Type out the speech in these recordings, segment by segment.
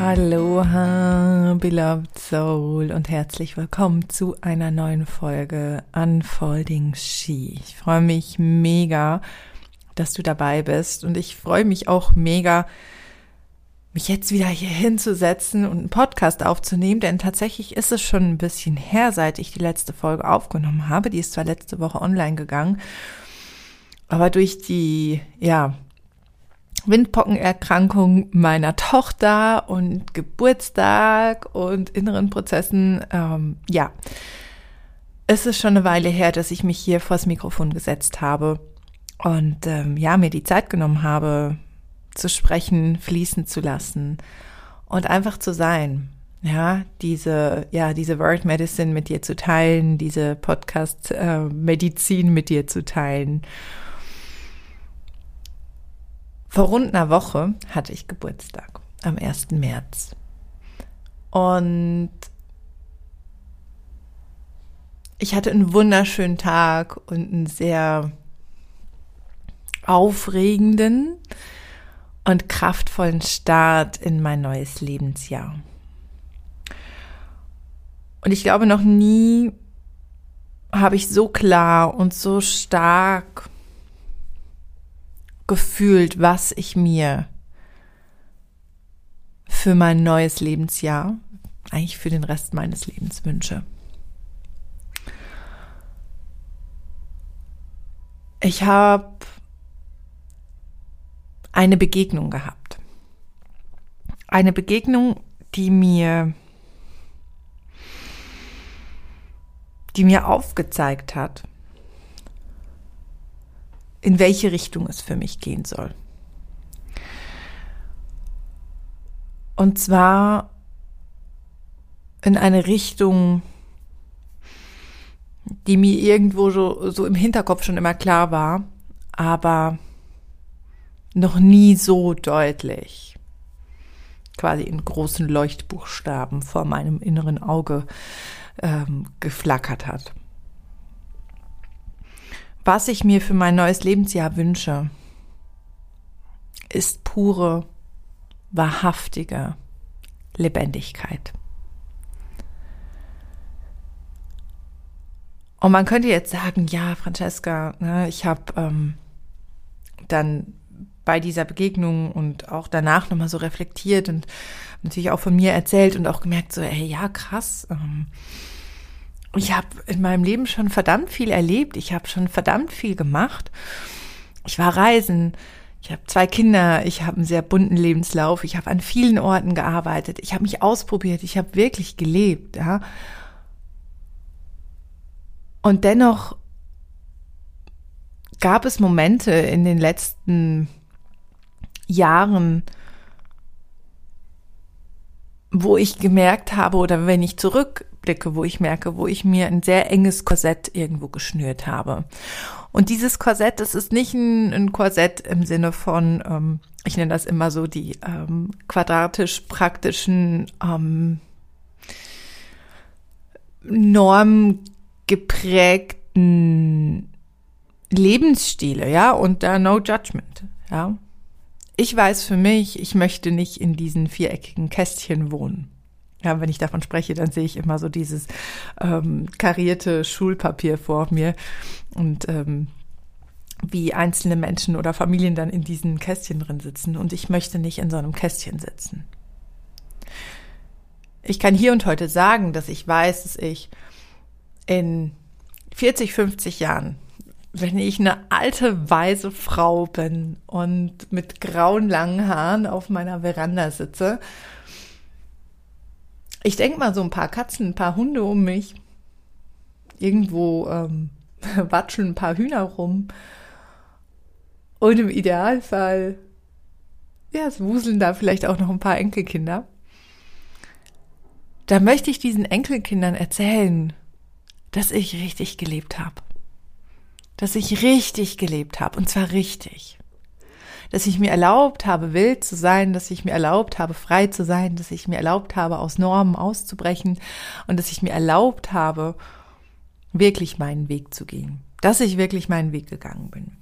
Aloha, beloved soul und herzlich willkommen zu einer neuen Folge Unfolding She. Ich freue mich mega, dass du dabei bist und ich freue mich auch mega, mich jetzt wieder hier hinzusetzen und einen Podcast aufzunehmen, denn tatsächlich ist es schon ein bisschen her, seit ich die letzte Folge aufgenommen habe. Die ist zwar letzte Woche online gegangen, aber durch die, ja, Windpockenerkrankung meiner Tochter und Geburtstag und inneren Prozessen, ähm, ja, es ist schon eine Weile her, dass ich mich hier vors Mikrofon gesetzt habe und ähm, ja, mir die Zeit genommen habe, zu sprechen, fließen zu lassen und einfach zu sein. Ja, diese, ja, diese Word Medicine mit dir zu teilen, diese Podcast äh, mit dir zu teilen vor rund einer Woche hatte ich Geburtstag, am 1. März. Und ich hatte einen wunderschönen Tag und einen sehr aufregenden und kraftvollen Start in mein neues Lebensjahr. Und ich glaube, noch nie habe ich so klar und so stark gefühlt, was ich mir für mein neues Lebensjahr, eigentlich für den Rest meines Lebens wünsche. Ich habe eine Begegnung gehabt. Eine Begegnung, die mir, die mir aufgezeigt hat, in welche Richtung es für mich gehen soll. Und zwar in eine Richtung, die mir irgendwo so, so im Hinterkopf schon immer klar war, aber noch nie so deutlich, quasi in großen Leuchtbuchstaben vor meinem inneren Auge ähm, geflackert hat was ich mir für mein neues Lebensjahr wünsche, ist pure, wahrhaftige Lebendigkeit. Und man könnte jetzt sagen, ja, Francesca, ne, ich habe ähm, dann bei dieser Begegnung und auch danach nochmal so reflektiert und natürlich auch von mir erzählt und auch gemerkt, so, ey, ja, krass. Ähm, ich habe in meinem Leben schon verdammt viel erlebt. Ich habe schon verdammt viel gemacht. Ich war reisen. Ich habe zwei Kinder. Ich habe einen sehr bunten Lebenslauf. Ich habe an vielen Orten gearbeitet. Ich habe mich ausprobiert. Ich habe wirklich gelebt. Ja. Und dennoch gab es Momente in den letzten Jahren, wo ich gemerkt habe oder wenn ich zurück Rückblicke, wo ich merke, wo ich mir ein sehr enges Korsett irgendwo geschnürt habe. Und dieses Korsett, das ist nicht ein, ein Korsett im Sinne von, ähm, ich nenne das immer so die ähm, quadratisch praktischen ähm, normgeprägten Lebensstile, ja, und da no judgment, ja. Ich weiß für mich, ich möchte nicht in diesen viereckigen Kästchen wohnen. Ja, wenn ich davon spreche, dann sehe ich immer so dieses ähm, karierte Schulpapier vor mir und ähm, wie einzelne Menschen oder Familien dann in diesen Kästchen drin sitzen. Und ich möchte nicht in so einem Kästchen sitzen. Ich kann hier und heute sagen, dass ich weiß, dass ich in 40, 50 Jahren, wenn ich eine alte, weise Frau bin und mit grauen, langen Haaren auf meiner Veranda sitze ich denke mal so ein paar Katzen, ein paar Hunde um mich. Irgendwo ähm, watscheln ein paar Hühner rum. Und im Idealfall, ja, es wuseln da vielleicht auch noch ein paar Enkelkinder. Da möchte ich diesen Enkelkindern erzählen, dass ich richtig gelebt habe. Dass ich richtig gelebt habe. Und zwar richtig dass ich mir erlaubt habe, wild zu sein, dass ich mir erlaubt habe, frei zu sein, dass ich mir erlaubt habe, aus Normen auszubrechen und dass ich mir erlaubt habe, wirklich meinen Weg zu gehen, dass ich wirklich meinen Weg gegangen bin.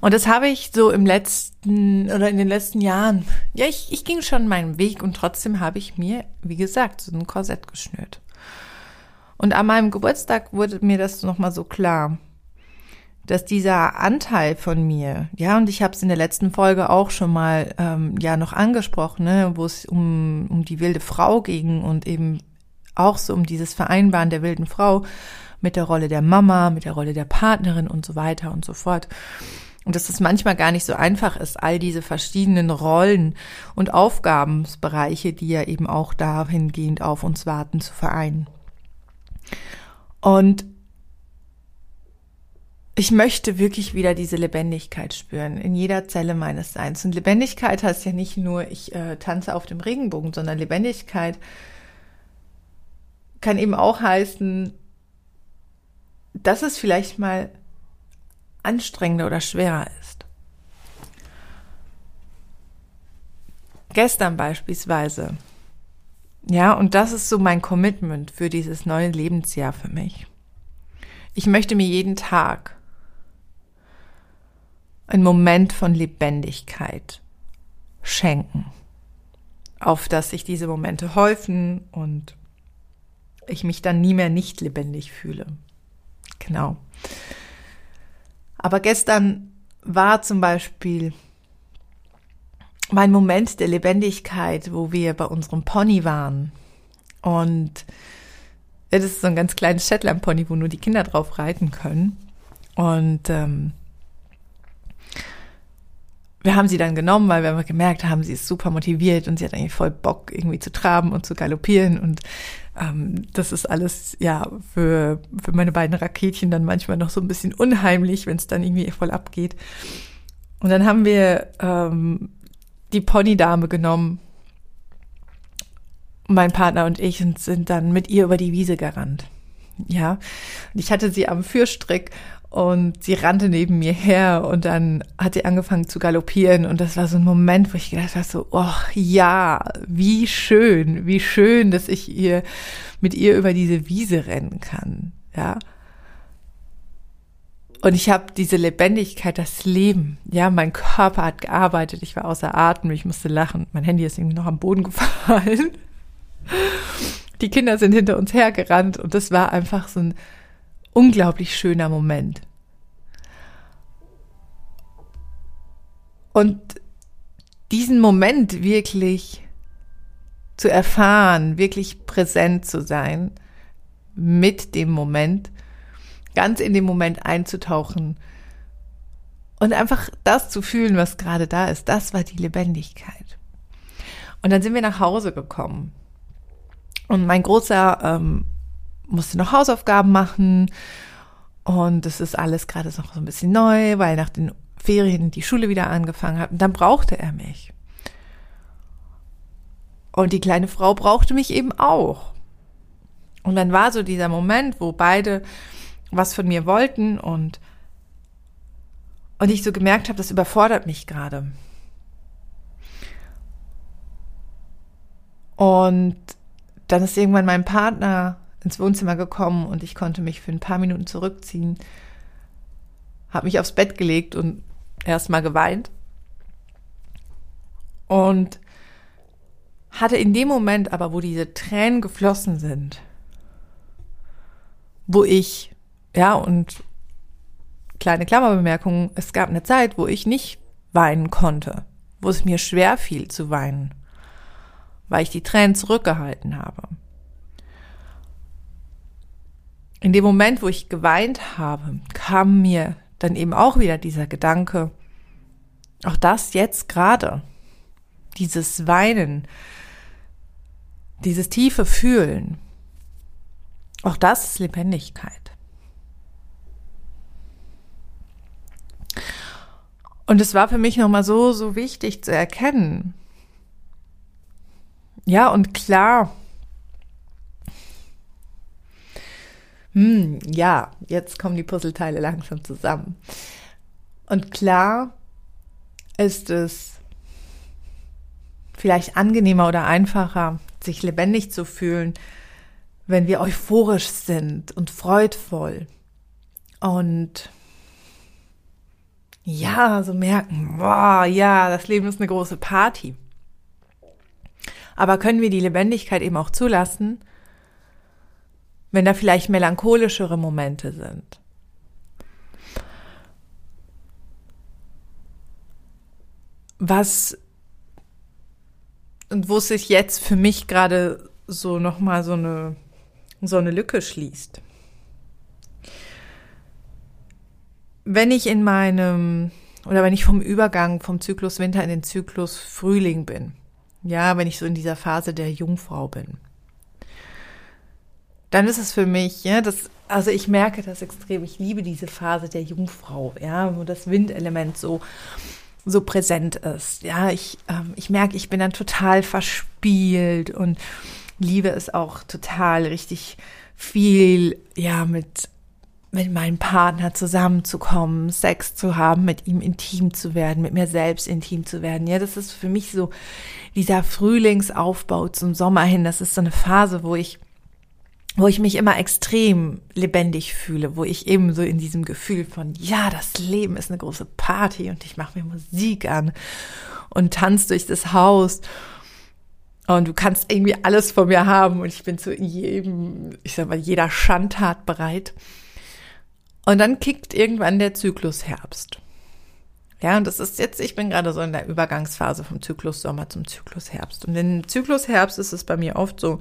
Und das habe ich so im letzten oder in den letzten Jahren, ja, ich, ich ging schon meinen Weg und trotzdem habe ich mir, wie gesagt, so ein Korsett geschnürt. Und an meinem Geburtstag wurde mir das nochmal so klar, dass dieser Anteil von mir, ja, und ich habe es in der letzten Folge auch schon mal ähm, ja noch angesprochen, ne, wo es um, um die wilde Frau ging und eben auch so um dieses Vereinbaren der wilden Frau mit der Rolle der Mama, mit der Rolle der Partnerin und so weiter und so fort. Und dass es manchmal gar nicht so einfach ist, all diese verschiedenen Rollen und Aufgabensbereiche, die ja eben auch dahingehend auf uns warten, zu vereinen. Und ich möchte wirklich wieder diese Lebendigkeit spüren in jeder Zelle meines Seins. Und Lebendigkeit heißt ja nicht nur, ich äh, tanze auf dem Regenbogen, sondern Lebendigkeit kann eben auch heißen, dass es vielleicht mal anstrengender oder schwerer ist. Gestern beispielsweise. Ja, und das ist so mein Commitment für dieses neue Lebensjahr für mich. Ich möchte mir jeden Tag einen Moment von Lebendigkeit schenken, auf dass sich diese Momente häufen und ich mich dann nie mehr nicht lebendig fühle. Genau. Aber gestern war zum Beispiel mein Moment der Lebendigkeit, wo wir bei unserem Pony waren. Und das ist so ein ganz kleines Shetland-Pony, wo nur die Kinder drauf reiten können. Und ähm, wir haben sie dann genommen, weil wir gemerkt haben, sie ist super motiviert und sie hat eigentlich voll Bock, irgendwie zu traben und zu galoppieren. Und ähm, das ist alles ja für, für meine beiden Raketchen dann manchmal noch so ein bisschen unheimlich, wenn es dann irgendwie voll abgeht. Und dann haben wir ähm, die Ponydame genommen, mein Partner und ich, und sind dann mit ihr über die Wiese gerannt. Ja, und ich hatte sie am Fürstrick und sie rannte neben mir her und dann hat sie angefangen zu galoppieren und das war so ein Moment, wo ich gedacht habe, so, oh ja, wie schön, wie schön, dass ich ihr mit ihr über diese Wiese rennen kann, ja. Und ich habe diese Lebendigkeit, das Leben, ja, mein Körper hat gearbeitet, ich war außer Atem, ich musste lachen, mein Handy ist irgendwie noch am Boden gefallen. Die Kinder sind hinter uns hergerannt und das war einfach so ein unglaublich schöner Moment. Und diesen Moment wirklich zu erfahren, wirklich präsent zu sein, mit dem Moment, ganz in dem Moment einzutauchen und einfach das zu fühlen, was gerade da ist, das war die Lebendigkeit. Und dann sind wir nach Hause gekommen. Und mein großer ähm, musste noch Hausaufgaben machen und es ist alles gerade noch so ein bisschen neu, weil nach den Ferien die Schule wieder angefangen hat und dann brauchte er mich. Und die kleine Frau brauchte mich eben auch. Und dann war so dieser Moment, wo beide was von mir wollten und und ich so gemerkt habe, das überfordert mich gerade. Und dann ist irgendwann mein Partner ins Wohnzimmer gekommen und ich konnte mich für ein paar Minuten zurückziehen, habe mich aufs Bett gelegt und erstmal geweint. Und hatte in dem Moment aber, wo diese Tränen geflossen sind, wo ich, ja, und kleine Klammerbemerkung, es gab eine Zeit, wo ich nicht weinen konnte, wo es mir schwer fiel zu weinen, weil ich die Tränen zurückgehalten habe in dem Moment, wo ich geweint habe, kam mir dann eben auch wieder dieser Gedanke, auch das jetzt gerade, dieses Weinen, dieses tiefe Fühlen, auch das ist Lebendigkeit. Und es war für mich nochmal so, so wichtig zu erkennen. Ja, und klar, hm, ja, jetzt kommen die Puzzleteile langsam zusammen. Und klar ist es vielleicht angenehmer oder einfacher, sich lebendig zu fühlen, wenn wir euphorisch sind und freudvoll und ja, so merken, boah, ja, das Leben ist eine große Party. Aber können wir die Lebendigkeit eben auch zulassen, wenn da vielleicht melancholischere Momente sind? Was und wo sich jetzt für mich gerade so nochmal so eine, so eine Lücke schließt. Wenn ich in meinem, oder wenn ich vom Übergang vom Zyklus Winter in den Zyklus Frühling bin, ja, wenn ich so in dieser Phase der Jungfrau bin, dann ist es für mich, ja, das, also ich merke das extrem. Ich liebe diese Phase der Jungfrau, ja, wo das Windelement so so präsent ist. Ja, ich, ähm, ich merke, ich bin dann total verspielt und liebe es auch total richtig viel, ja, mit, mit meinem Partner zusammenzukommen, Sex zu haben, mit ihm intim zu werden, mit mir selbst intim zu werden. Ja, das ist für mich so dieser Frühlingsaufbau zum Sommer hin. Das ist so eine Phase, wo ich wo ich mich immer extrem lebendig fühle, wo ich eben so in diesem Gefühl von, ja, das Leben ist eine große Party und ich mache mir Musik an und tanze durch das Haus und du kannst irgendwie alles von mir haben und ich bin zu jedem, ich sag mal, jeder Schandtat bereit. Und dann kickt irgendwann der Zyklus Herbst. Ja, und das ist jetzt, ich bin gerade so in der Übergangsphase vom Zyklus Sommer zum Zyklus Herbst. Und im Zyklus Herbst ist es bei mir oft so,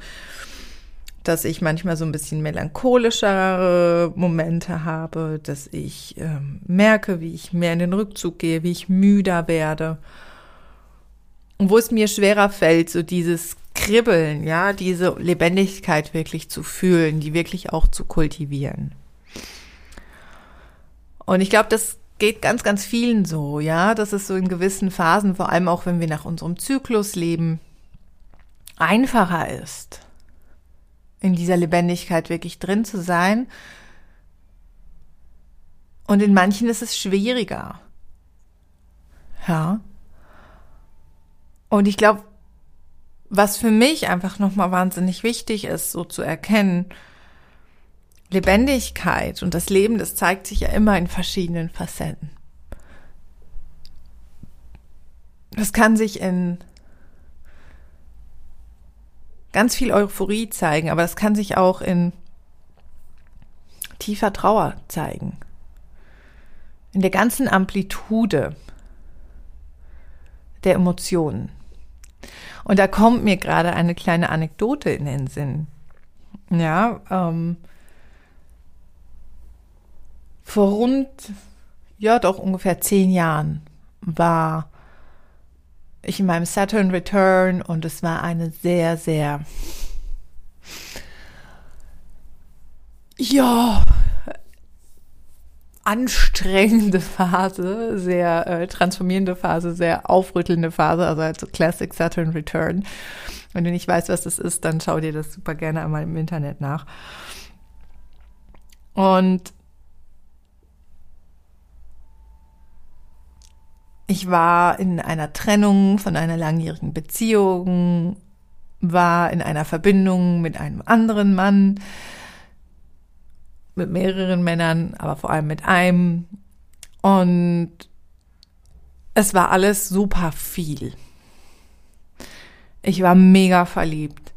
dass ich manchmal so ein bisschen melancholischere Momente habe, dass ich ähm, merke, wie ich mehr in den Rückzug gehe, wie ich müder werde. Und wo es mir schwerer fällt, so dieses Kribbeln, ja, diese Lebendigkeit wirklich zu fühlen, die wirklich auch zu kultivieren. Und ich glaube, das geht ganz, ganz vielen so, ja, dass es so in gewissen Phasen, vor allem auch wenn wir nach unserem Zyklus leben, einfacher ist in dieser Lebendigkeit wirklich drin zu sein. Und in manchen ist es schwieriger. Ja. Und ich glaube, was für mich einfach nochmal wahnsinnig wichtig ist, so zu erkennen, Lebendigkeit und das Leben, das zeigt sich ja immer in verschiedenen Facetten. Das kann sich in ganz viel Euphorie zeigen, aber das kann sich auch in tiefer Trauer zeigen. In der ganzen Amplitude der Emotionen. Und da kommt mir gerade eine kleine Anekdote in den Sinn. Ja, ähm, vor rund, ja doch ungefähr zehn Jahren war ich in meinem Saturn Return und es war eine sehr, sehr, ja, anstrengende Phase, sehr äh, transformierende Phase, sehr aufrüttelnde Phase, also halt so Classic Saturn Return. Wenn du nicht weißt, was das ist, dann schau dir das super gerne einmal im Internet nach. Und Ich war in einer Trennung von einer langjährigen Beziehung, war in einer Verbindung mit einem anderen Mann, mit mehreren Männern, aber vor allem mit einem. Und es war alles super viel. Ich war mega verliebt.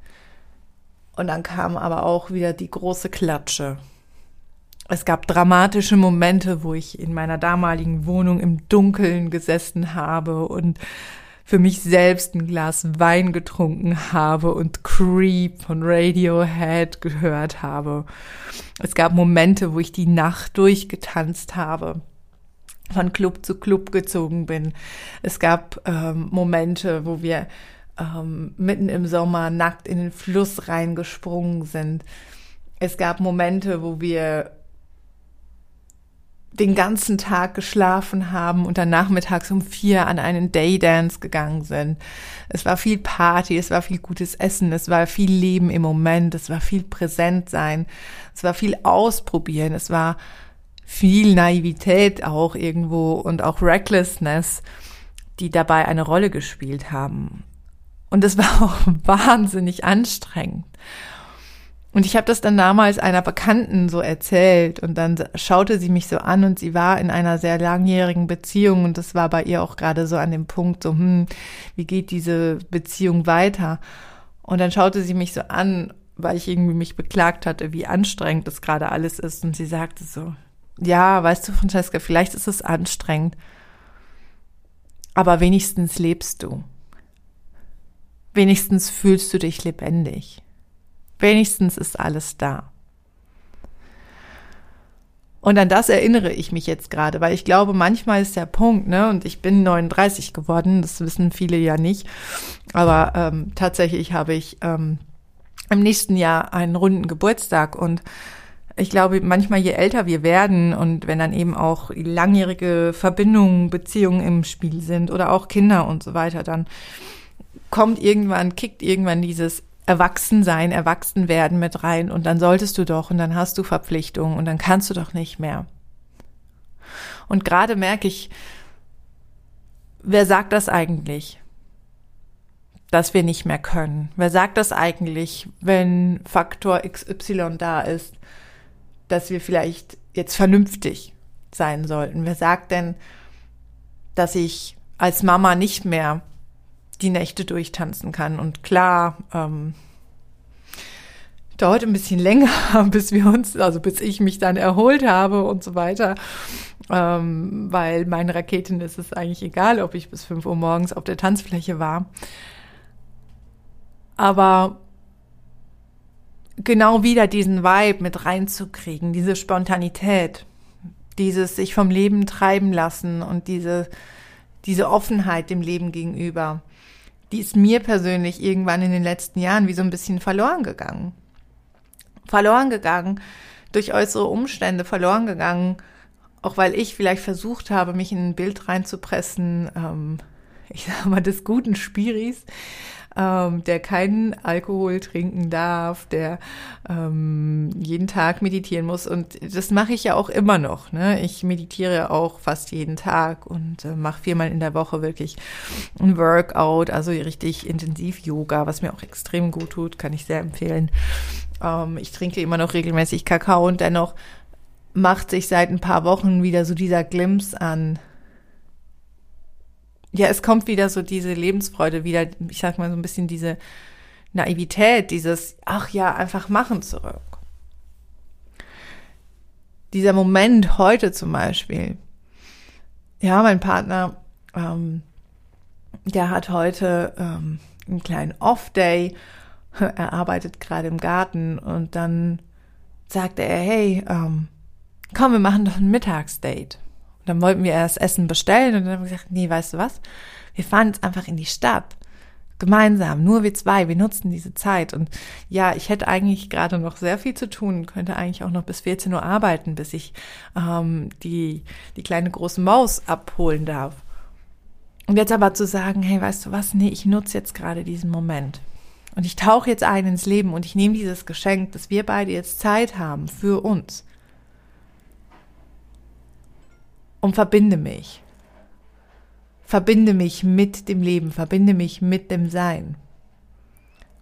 Und dann kam aber auch wieder die große Klatsche. Es gab dramatische Momente, wo ich in meiner damaligen Wohnung im Dunkeln gesessen habe und für mich selbst ein Glas Wein getrunken habe und Creep von Radiohead gehört habe. Es gab Momente, wo ich die Nacht durchgetanzt habe, von Club zu Club gezogen bin. Es gab ähm, Momente, wo wir ähm, mitten im Sommer nackt in den Fluss reingesprungen sind. Es gab Momente, wo wir den ganzen Tag geschlafen haben und dann nachmittags um vier an einen Daydance gegangen sind. Es war viel Party, es war viel gutes Essen, es war viel Leben im Moment, es war viel präsent sein, es war viel ausprobieren, es war viel Naivität auch irgendwo und auch Recklessness, die dabei eine Rolle gespielt haben. Und es war auch wahnsinnig anstrengend. Und ich habe das dann damals einer Bekannten so erzählt und dann schaute sie mich so an und sie war in einer sehr langjährigen Beziehung und das war bei ihr auch gerade so an dem Punkt so, hm, wie geht diese Beziehung weiter? Und dann schaute sie mich so an, weil ich irgendwie mich beklagt hatte, wie anstrengend das gerade alles ist und sie sagte so, ja, weißt du, Francesca, vielleicht ist es anstrengend, aber wenigstens lebst du. Wenigstens fühlst du dich lebendig. Wenigstens ist alles da. Und an das erinnere ich mich jetzt gerade, weil ich glaube, manchmal ist der Punkt, ne, und ich bin 39 geworden, das wissen viele ja nicht, aber ähm, tatsächlich habe ich ähm, im nächsten Jahr einen runden Geburtstag und ich glaube, manchmal je älter wir werden und wenn dann eben auch langjährige Verbindungen, Beziehungen im Spiel sind oder auch Kinder und so weiter, dann kommt irgendwann, kickt irgendwann dieses Erwachsensein, Erwachsenwerden mit rein und dann solltest du doch und dann hast du Verpflichtungen und dann kannst du doch nicht mehr. Und gerade merke ich, wer sagt das eigentlich? Dass wir nicht mehr können. Wer sagt das eigentlich, wenn Faktor XY da ist, dass wir vielleicht jetzt vernünftig sein sollten? Wer sagt denn, dass ich als Mama nicht mehr die Nächte durchtanzen kann. Und klar, ähm, dauert ein bisschen länger, bis wir uns, also bis ich mich dann erholt habe und so weiter. Ähm, weil meinen Raketen ist es eigentlich egal, ob ich bis 5 Uhr morgens auf der Tanzfläche war. Aber genau wieder diesen Vibe mit reinzukriegen, diese Spontanität, dieses sich vom Leben treiben lassen und diese, diese Offenheit dem Leben gegenüber die ist mir persönlich irgendwann in den letzten Jahren wie so ein bisschen verloren gegangen. Verloren gegangen durch äußere Umstände, verloren gegangen, auch weil ich vielleicht versucht habe, mich in ein Bild reinzupressen, ähm, ich sag mal, des guten Spiris, ähm, der keinen Alkohol trinken darf, der ähm, jeden Tag meditieren muss. Und das mache ich ja auch immer noch. Ne? Ich meditiere auch fast jeden Tag und äh, mache viermal in der Woche wirklich ein Workout, also richtig intensiv Yoga, was mir auch extrem gut tut, kann ich sehr empfehlen. Ähm, ich trinke immer noch regelmäßig Kakao und dennoch macht sich seit ein paar Wochen wieder so dieser Glimpse an ja, es kommt wieder so diese Lebensfreude, wieder, ich sag mal so ein bisschen diese Naivität, dieses, ach ja, einfach machen zurück. Dieser Moment heute zum Beispiel. Ja, mein Partner, ähm, der hat heute ähm, einen kleinen Off-Day. Er arbeitet gerade im Garten und dann sagte er, hey, ähm, komm, wir machen doch ein Mittagsdate dann wollten wir erst Essen bestellen und dann haben wir gesagt, nee, weißt du was? Wir fahren jetzt einfach in die Stadt. Gemeinsam, nur wir zwei, wir nutzen diese Zeit. Und ja, ich hätte eigentlich gerade noch sehr viel zu tun, könnte eigentlich auch noch bis 14 Uhr arbeiten, bis ich ähm, die, die kleine große Maus abholen darf. Und jetzt aber zu sagen, hey, weißt du was, nee, ich nutze jetzt gerade diesen Moment. Und ich tauche jetzt ein ins Leben und ich nehme dieses Geschenk, dass wir beide jetzt Zeit haben für uns. Und verbinde mich. Verbinde mich mit dem Leben, verbinde mich mit dem Sein,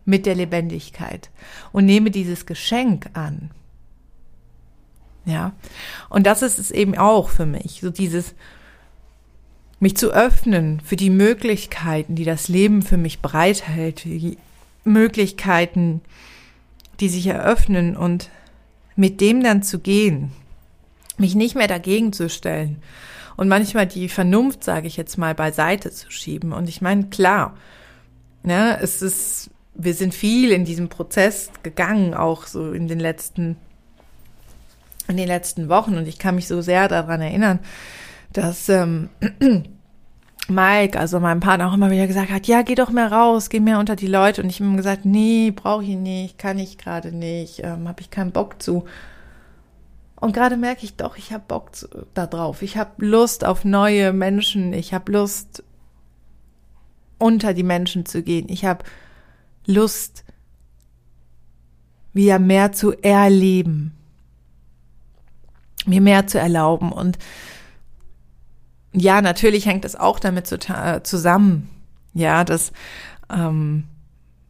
mit der Lebendigkeit. Und nehme dieses Geschenk an. Ja, und das ist es eben auch für mich, so dieses, mich zu öffnen für die Möglichkeiten, die das Leben für mich bereithält, die Möglichkeiten, die sich eröffnen und mit dem dann zu gehen, mich nicht mehr dagegen zu stellen und manchmal die Vernunft, sage ich jetzt mal, beiseite zu schieben. Und ich meine, klar, ne, es ist, wir sind viel in diesem Prozess gegangen, auch so in den letzten, in den letzten Wochen. Und ich kann mich so sehr daran erinnern, dass ähm, Mike, also mein Partner, auch immer wieder gesagt hat, ja, geh doch mehr raus, geh mehr unter die Leute. Und ich habe ihm gesagt, nee, brauche ich nicht, kann ich gerade nicht, ähm, habe ich keinen Bock zu. Und gerade merke ich doch, ich habe Bock da drauf. Ich habe Lust auf neue Menschen. Ich habe Lust, unter die Menschen zu gehen. Ich habe Lust, wieder mehr zu erleben. Mir mehr zu erlauben. Und ja, natürlich hängt es auch damit zusammen. Ja, dass ähm,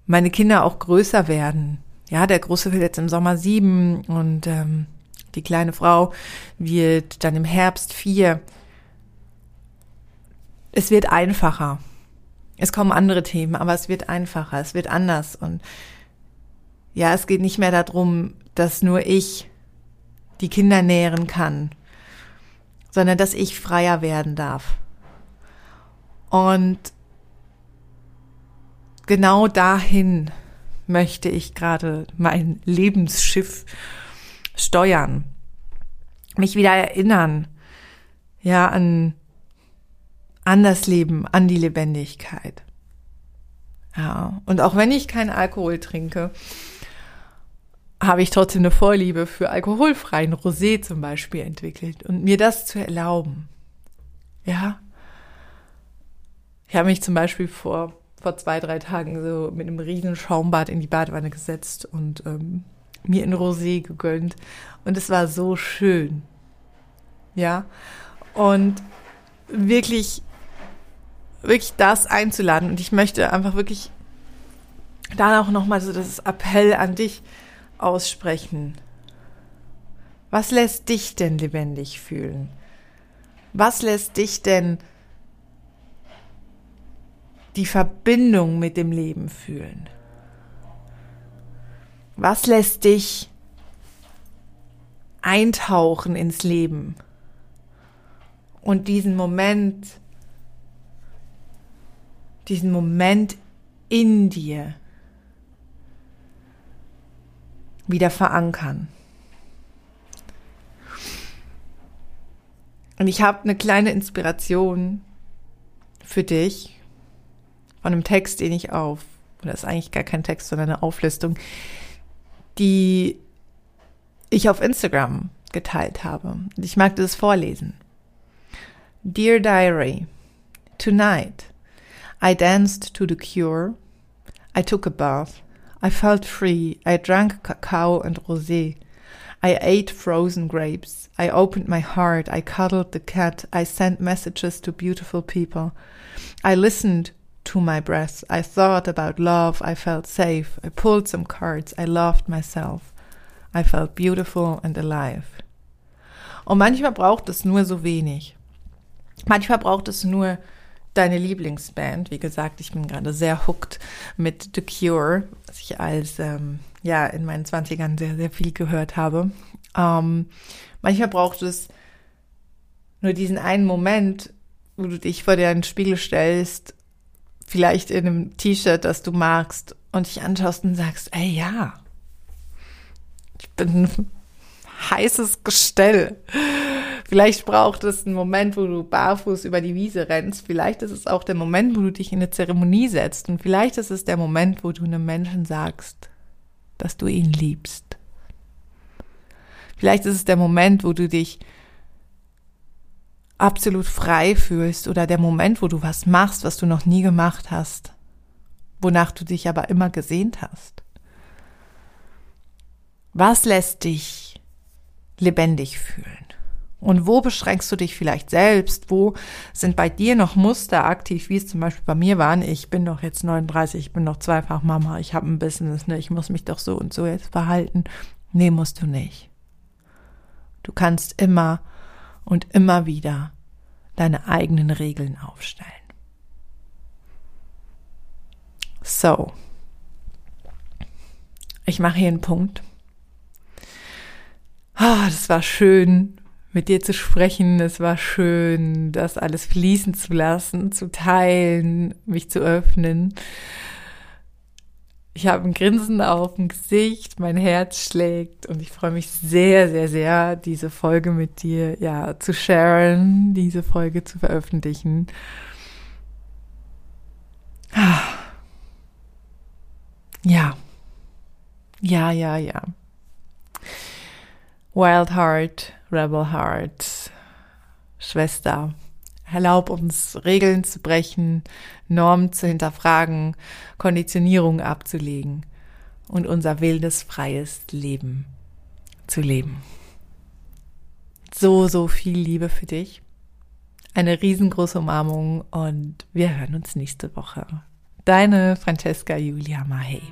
meine Kinder auch größer werden ja, der Große will jetzt im Sommer sieben und ähm, die kleine Frau wird dann im Herbst vier. Es wird einfacher. Es kommen andere Themen, aber es wird einfacher, es wird anders. Und ja, es geht nicht mehr darum, dass nur ich die Kinder nähren kann, sondern dass ich freier werden darf. Und genau dahin möchte ich gerade mein Lebensschiff steuern, mich wieder erinnern, ja, an, an das Leben, an die Lebendigkeit. Ja, und auch wenn ich keinen Alkohol trinke, habe ich trotzdem eine Vorliebe für alkoholfreien Rosé zum Beispiel entwickelt und mir das zu erlauben. Ja. Ich habe mich zum Beispiel vor vor zwei, drei Tagen so mit einem riesen Schaumbad in die Badewanne gesetzt und ähm, mir in Rosé gegönnt. Und es war so schön. Ja. Und wirklich, wirklich das einzuladen. Und ich möchte einfach wirklich dann auch nochmal so das Appell an dich aussprechen. Was lässt dich denn lebendig fühlen? Was lässt dich denn die Verbindung mit dem Leben fühlen? Was lässt dich eintauchen ins Leben und diesen Moment, diesen Moment in dir wieder verankern? Und ich habe eine kleine Inspiration für dich von einem Text, den ich auf, oder ist eigentlich gar kein Text, sondern eine Auflistung, die ich auf Instagram geteilt habe. Ich mag das vorlesen. Dear Diary, tonight I danced to the cure. I took a bath. I felt free. I drank cacao and rosé. I ate frozen grapes. I opened my heart. I cuddled the cat. I sent messages to beautiful people. I listened to my breath. I thought about love. I felt safe. I pulled some cards. I loved myself. I felt beautiful and alive. Und manchmal braucht es nur so wenig. Manchmal braucht es nur deine Lieblingsband. Wie gesagt, ich bin gerade sehr hooked mit The Cure, was ich als ähm, ja in meinen Zwanzigern sehr sehr viel gehört habe. Ähm, manchmal braucht es nur diesen einen Moment, wo du dich vor dir einen Spiegel stellst vielleicht in einem T-Shirt, das du magst und dich anschaust und sagst, ey ja, ich bin ein heißes Gestell. Vielleicht braucht es einen Moment, wo du barfuß über die Wiese rennst. Vielleicht ist es auch der Moment, wo du dich in eine Zeremonie setzt. Und vielleicht ist es der Moment, wo du einem Menschen sagst, dass du ihn liebst. Vielleicht ist es der Moment, wo du dich absolut frei fühlst oder der Moment, wo du was machst, was du noch nie gemacht hast, wonach du dich aber immer gesehnt hast. Was lässt dich lebendig fühlen? Und wo beschränkst du dich vielleicht selbst? Wo sind bei dir noch Muster aktiv, wie es zum Beispiel bei mir waren? Ich bin doch jetzt 39, ich bin doch zweifach Mama, ich habe ein Business, ne? ich muss mich doch so und so jetzt verhalten. Nee, musst du nicht. Du kannst immer und immer wieder deine eigenen Regeln aufstellen. So, ich mache hier einen Punkt. Ah, das war schön, mit dir zu sprechen. Es war schön, das alles fließen zu lassen, zu teilen, mich zu öffnen. Ich habe ein Grinsen auf dem Gesicht, mein Herz schlägt und ich freue mich sehr, sehr, sehr, diese Folge mit dir ja zu sharen, diese Folge zu veröffentlichen. Ja. Ja, ja, ja. Wild Heart, Rebel Heart, Schwester, Erlaub uns, Regeln zu brechen, Normen zu hinterfragen, Konditionierung abzulegen und unser wildes, freies Leben zu leben. So, so viel Liebe für dich. Eine riesengroße Umarmung und wir hören uns nächste Woche. Deine Francesca Julia Mahey.